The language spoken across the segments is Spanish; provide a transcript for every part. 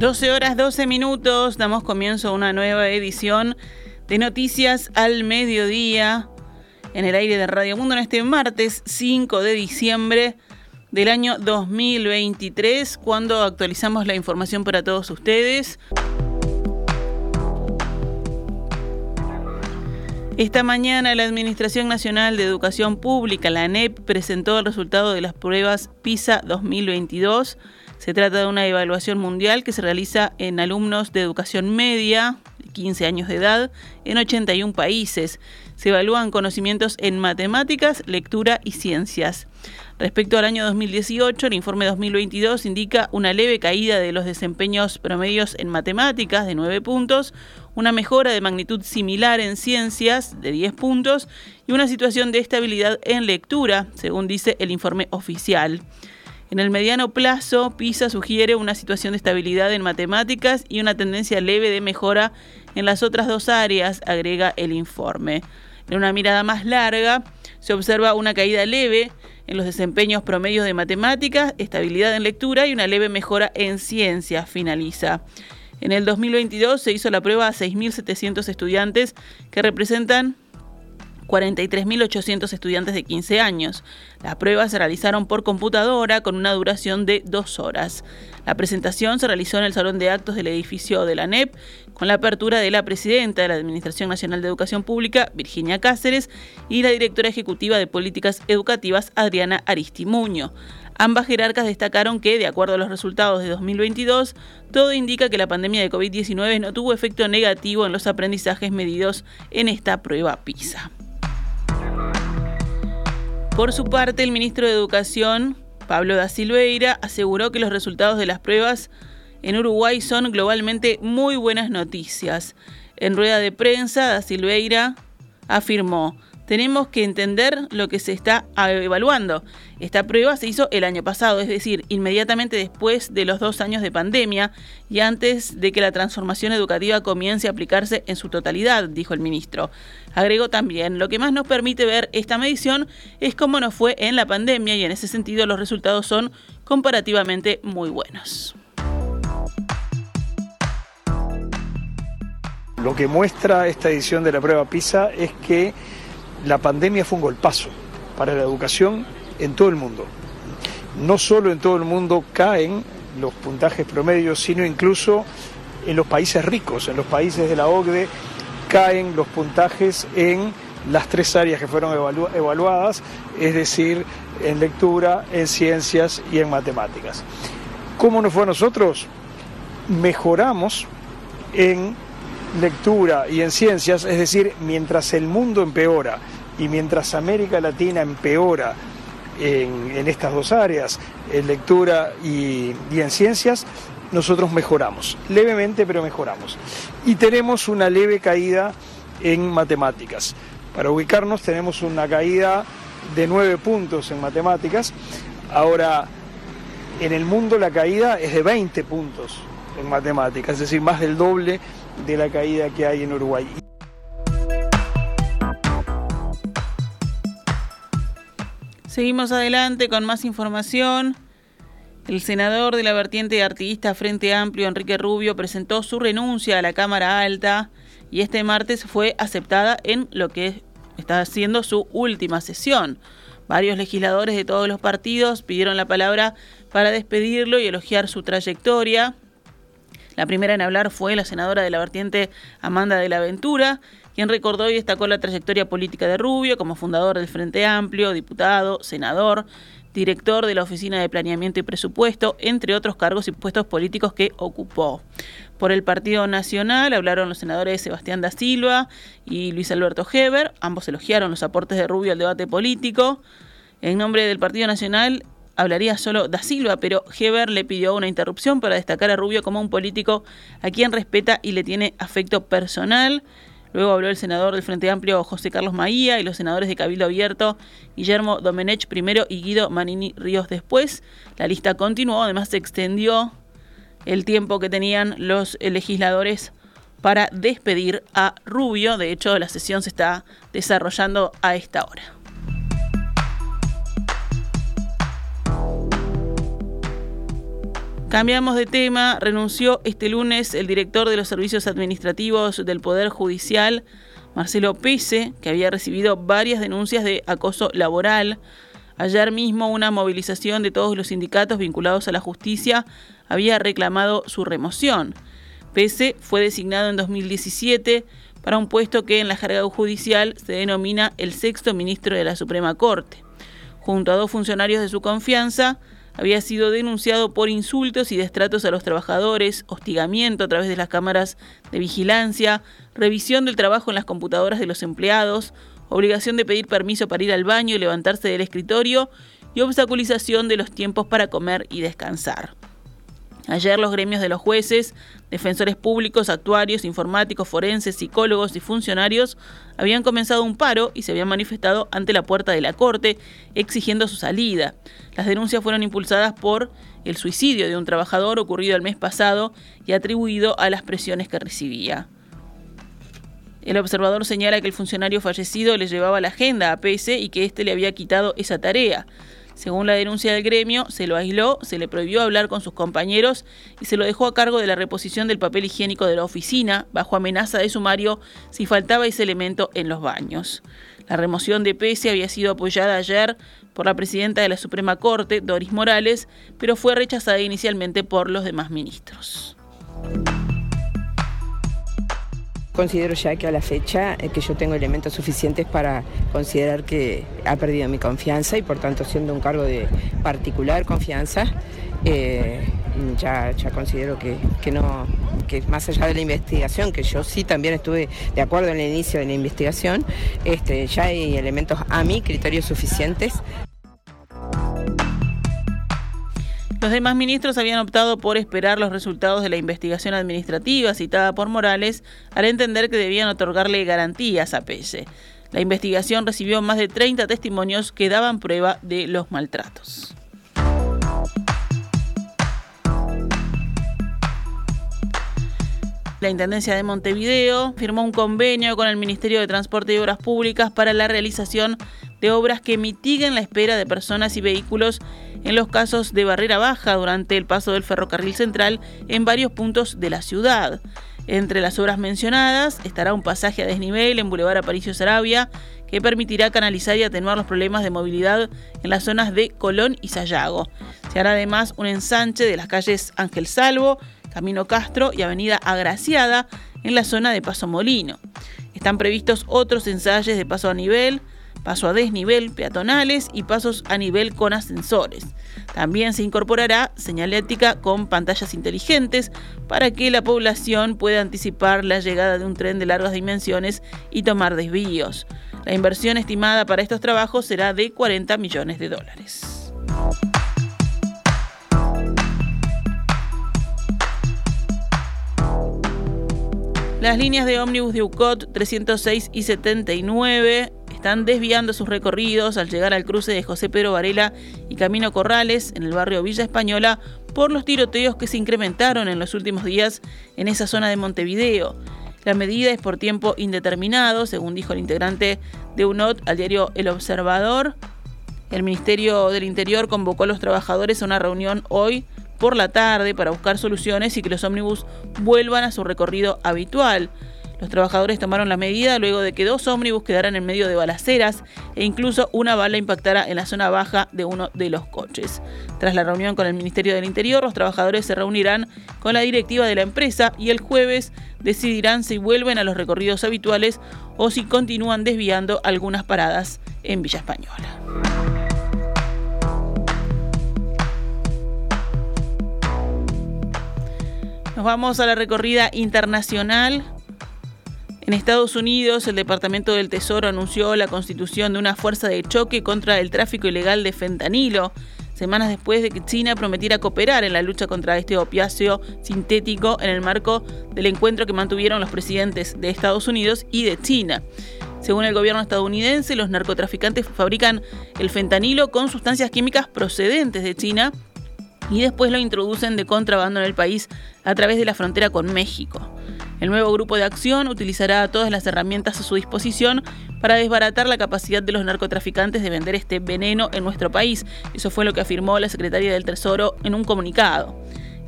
12 horas 12 minutos, damos comienzo a una nueva edición de Noticias al Mediodía en el aire de Radio Mundo en este martes 5 de diciembre del año 2023, cuando actualizamos la información para todos ustedes. Esta mañana la Administración Nacional de Educación Pública, la ANEP, presentó el resultado de las pruebas PISA 2022 se trata de una evaluación mundial que se realiza en alumnos de educación media, de 15 años de edad, en 81 países. Se evalúan conocimientos en matemáticas, lectura y ciencias. Respecto al año 2018, el informe 2022 indica una leve caída de los desempeños promedios en matemáticas de 9 puntos, una mejora de magnitud similar en ciencias de 10 puntos y una situación de estabilidad en lectura, según dice el informe oficial. En el mediano plazo, PISA sugiere una situación de estabilidad en matemáticas y una tendencia leve de mejora en las otras dos áreas, agrega el informe. En una mirada más larga, se observa una caída leve en los desempeños promedios de matemáticas, estabilidad en lectura y una leve mejora en ciencias, finaliza. En el 2022 se hizo la prueba a 6.700 estudiantes que representan 43.800 estudiantes de 15 años. Las pruebas se realizaron por computadora con una duración de dos horas. La presentación se realizó en el Salón de Actos del edificio de la NEP con la apertura de la presidenta de la Administración Nacional de Educación Pública, Virginia Cáceres, y la directora ejecutiva de Políticas Educativas, Adriana Aristimuño. Ambas jerarcas destacaron que, de acuerdo a los resultados de 2022, todo indica que la pandemia de COVID-19 no tuvo efecto negativo en los aprendizajes medidos en esta prueba PISA. Por su parte, el ministro de Educación, Pablo da Silveira, aseguró que los resultados de las pruebas en Uruguay son globalmente muy buenas noticias. En rueda de prensa, da Silveira afirmó, tenemos que entender lo que se está evaluando. Esta prueba se hizo el año pasado, es decir, inmediatamente después de los dos años de pandemia y antes de que la transformación educativa comience a aplicarse en su totalidad, dijo el ministro. Agregó también, lo que más nos permite ver esta medición es cómo nos fue en la pandemia y en ese sentido los resultados son comparativamente muy buenos. Lo que muestra esta edición de la prueba PISA es que la pandemia fue un golpazo para la educación en todo el mundo. No solo en todo el mundo caen los puntajes promedios, sino incluso en los países ricos, en los países de la OCDE, caen los puntajes en las tres áreas que fueron evaluadas, es decir, en lectura, en ciencias y en matemáticas. ¿Cómo nos fue a nosotros? Mejoramos en lectura y en ciencias, es decir, mientras el mundo empeora y mientras América Latina empeora en, estas dos áreas, en lectura y, y en ciencias, nosotros mejoramos, levemente pero mejoramos. Y tenemos una leve caída en matemáticas. Para ubicarnos tenemos una caída de nueve puntos en matemáticas. Ahora, en el mundo la caída es de 20 puntos en matemáticas, es decir, más del doble de la caída que hay en Uruguay. Seguimos adelante con más información. El senador de la vertiente artista Frente Amplio, Enrique Rubio, presentó su renuncia a la Cámara Alta y este martes fue aceptada en lo que está siendo su última sesión. Varios legisladores de todos los partidos pidieron la palabra para despedirlo y elogiar su trayectoria. La primera en hablar fue la senadora de la vertiente Amanda de la Ventura, quien recordó y destacó la trayectoria política de Rubio como fundador del Frente Amplio, diputado, senador, director de la Oficina de Planeamiento y Presupuesto, entre otros cargos y puestos políticos que ocupó. Por el Partido Nacional hablaron los senadores Sebastián da Silva y Luis Alberto Heber, ambos elogiaron los aportes de Rubio al debate político. En nombre del Partido Nacional, hablaría solo da Silva, pero Heber le pidió una interrupción para destacar a Rubio como un político a quien respeta y le tiene afecto personal. Luego habló el senador del Frente Amplio José Carlos Maía y los senadores de Cabildo Abierto Guillermo Domenech primero y Guido Manini Ríos después. La lista continuó, además se extendió el tiempo que tenían los legisladores para despedir a Rubio. De hecho, la sesión se está desarrollando a esta hora. Cambiamos de tema. Renunció este lunes el director de los servicios administrativos del Poder Judicial, Marcelo Pese, que había recibido varias denuncias de acoso laboral. Ayer mismo una movilización de todos los sindicatos vinculados a la justicia había reclamado su remoción. Pese fue designado en 2017 para un puesto que en la jerga judicial se denomina el sexto ministro de la Suprema Corte. Junto a dos funcionarios de su confianza, había sido denunciado por insultos y destratos a los trabajadores, hostigamiento a través de las cámaras de vigilancia, revisión del trabajo en las computadoras de los empleados, obligación de pedir permiso para ir al baño y levantarse del escritorio y obstaculización de los tiempos para comer y descansar. Ayer los gremios de los jueces, defensores públicos, actuarios, informáticos, forenses, psicólogos y funcionarios habían comenzado un paro y se habían manifestado ante la puerta de la Corte exigiendo su salida. Las denuncias fueron impulsadas por el suicidio de un trabajador ocurrido el mes pasado y atribuido a las presiones que recibía. El observador señala que el funcionario fallecido le llevaba la agenda a Pese y que éste le había quitado esa tarea. Según la denuncia del gremio, se lo aisló, se le prohibió hablar con sus compañeros y se lo dejó a cargo de la reposición del papel higiénico de la oficina, bajo amenaza de sumario si faltaba ese elemento en los baños. La remoción de Pese había sido apoyada ayer por la presidenta de la Suprema Corte, Doris Morales, pero fue rechazada inicialmente por los demás ministros. Considero ya que a la fecha eh, que yo tengo elementos suficientes para considerar que ha perdido mi confianza y por tanto siendo un cargo de particular confianza, eh, ya, ya considero que, que, no, que más allá de la investigación, que yo sí también estuve de acuerdo en el inicio de la investigación, este, ya hay elementos a mi criterios suficientes Los demás ministros habían optado por esperar los resultados de la investigación administrativa citada por Morales al entender que debían otorgarle garantías a Pese. La investigación recibió más de 30 testimonios que daban prueba de los maltratos. La Intendencia de Montevideo firmó un convenio con el Ministerio de Transporte y Obras Públicas para la realización de obras que mitiguen la espera de personas y vehículos en los casos de barrera baja durante el paso del ferrocarril central en varios puntos de la ciudad. Entre las obras mencionadas estará un pasaje a desnivel en Boulevard Aparicio Sarabia que permitirá canalizar y atenuar los problemas de movilidad en las zonas de Colón y Sayago. Se hará además un ensanche de las calles Ángel Salvo, Camino Castro y Avenida Agraciada en la zona de Paso Molino. Están previstos otros ensayos de paso a nivel, paso a desnivel peatonales y pasos a nivel con ascensores. También se incorporará señalética con pantallas inteligentes para que la población pueda anticipar la llegada de un tren de largas dimensiones y tomar desvíos. La inversión estimada para estos trabajos será de 40 millones de dólares. Las líneas de ómnibus de UCOT 306 y 79 están desviando sus recorridos al llegar al cruce de José Pedro Varela y Camino Corrales en el barrio Villa Española por los tiroteos que se incrementaron en los últimos días en esa zona de Montevideo. La medida es por tiempo indeterminado, según dijo el integrante de UNOT al diario El Observador. El Ministerio del Interior convocó a los trabajadores a una reunión hoy por la tarde para buscar soluciones y que los ómnibus vuelvan a su recorrido habitual. Los trabajadores tomaron la medida luego de que dos ómnibus quedaran en medio de balaceras e incluso una bala impactara en la zona baja de uno de los coches. Tras la reunión con el Ministerio del Interior, los trabajadores se reunirán con la directiva de la empresa y el jueves decidirán si vuelven a los recorridos habituales o si continúan desviando algunas paradas en Villa Española. Nos vamos a la recorrida internacional en Estados Unidos, el Departamento del Tesoro anunció la constitución de una fuerza de choque contra el tráfico ilegal de fentanilo, semanas después de que China prometiera cooperar en la lucha contra este opiáceo sintético en el marco del encuentro que mantuvieron los presidentes de Estados Unidos y de China. Según el gobierno estadounidense, los narcotraficantes fabrican el fentanilo con sustancias químicas procedentes de China y después lo introducen de contrabando en el país a través de la frontera con México. El nuevo grupo de acción utilizará todas las herramientas a su disposición para desbaratar la capacidad de los narcotraficantes de vender este veneno en nuestro país. Eso fue lo que afirmó la secretaria del Tesoro en un comunicado.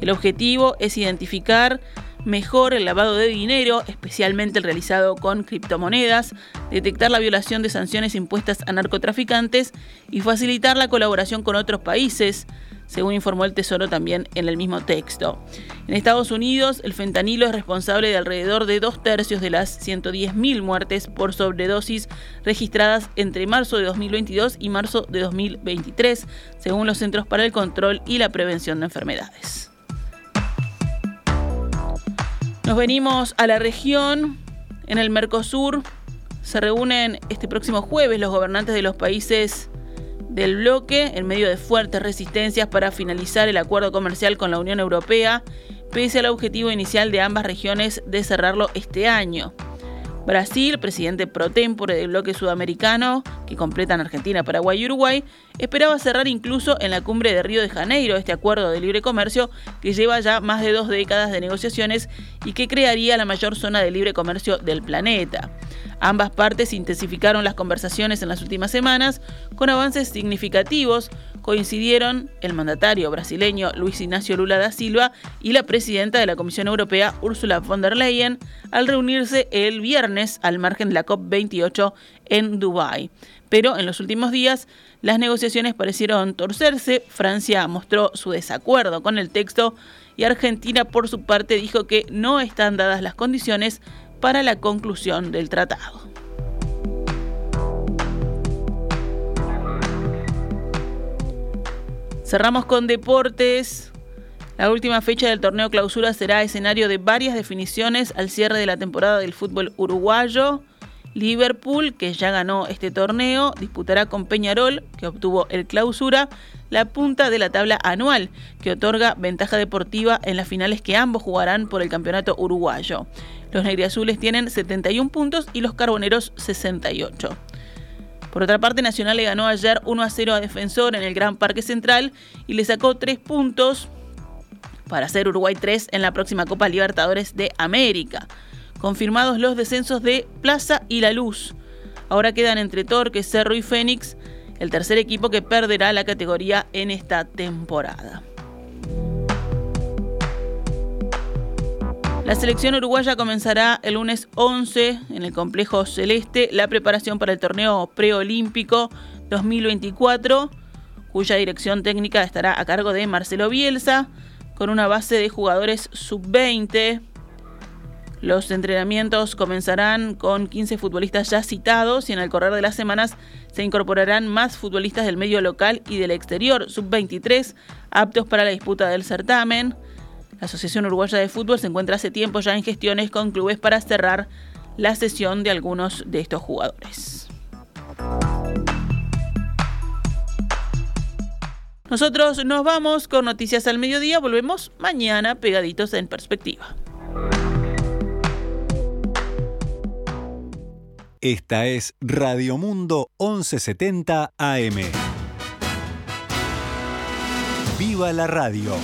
El objetivo es identificar mejor el lavado de dinero, especialmente el realizado con criptomonedas, detectar la violación de sanciones impuestas a narcotraficantes y facilitar la colaboración con otros países, según informó el Tesoro también en el mismo texto. En Estados Unidos, el fentanilo es responsable de alrededor de dos tercios de las 110.000 muertes por sobredosis registradas entre marzo de 2022 y marzo de 2023, según los Centros para el Control y la Prevención de Enfermedades. Nos venimos a la región. En el Mercosur se reúnen este próximo jueves los gobernantes de los países del bloque en medio de fuertes resistencias para finalizar el acuerdo comercial con la Unión Europea, pese al objetivo inicial de ambas regiones de cerrarlo este año. Brasil, presidente pro tempore del bloque sudamericano, que completan Argentina, Paraguay y Uruguay, esperaba cerrar incluso en la cumbre de Río de Janeiro este acuerdo de libre comercio que lleva ya más de dos décadas de negociaciones y que crearía la mayor zona de libre comercio del planeta. Ambas partes intensificaron las conversaciones en las últimas semanas con avances significativos. Coincidieron el mandatario brasileño Luis Ignacio Lula da Silva y la presidenta de la Comisión Europea Ursula von der Leyen al reunirse el viernes al margen de la COP28 en Dubái. Pero en los últimos días las negociaciones parecieron torcerse. Francia mostró su desacuerdo con el texto y Argentina por su parte dijo que no están dadas las condiciones para la conclusión del tratado. Cerramos con deportes. La última fecha del torneo clausura será escenario de varias definiciones al cierre de la temporada del fútbol uruguayo. Liverpool, que ya ganó este torneo, disputará con Peñarol, que obtuvo el clausura, la punta de la tabla anual, que otorga ventaja deportiva en las finales que ambos jugarán por el campeonato uruguayo. Los negriazules tienen 71 puntos y los carboneros 68. Por otra parte, Nacional le ganó ayer 1 a 0 a Defensor en el Gran Parque Central y le sacó 3 puntos para hacer Uruguay 3 en la próxima Copa Libertadores de América. Confirmados los descensos de Plaza y La Luz. Ahora quedan entre Torque, Cerro y Fénix, el tercer equipo que perderá la categoría en esta temporada. La selección uruguaya comenzará el lunes 11 en el complejo celeste la preparación para el torneo preolímpico 2024, cuya dirección técnica estará a cargo de Marcelo Bielsa, con una base de jugadores sub-20. Los entrenamientos comenzarán con 15 futbolistas ya citados y en el correr de las semanas se incorporarán más futbolistas del medio local y del exterior, sub-23, aptos para la disputa del certamen. La Asociación Uruguaya de Fútbol se encuentra hace tiempo ya en gestiones con clubes para cerrar la sesión de algunos de estos jugadores. Nosotros nos vamos con Noticias al Mediodía, volvemos mañana pegaditos en perspectiva. Esta es Radio Mundo 1170 AM. ¡Viva la radio!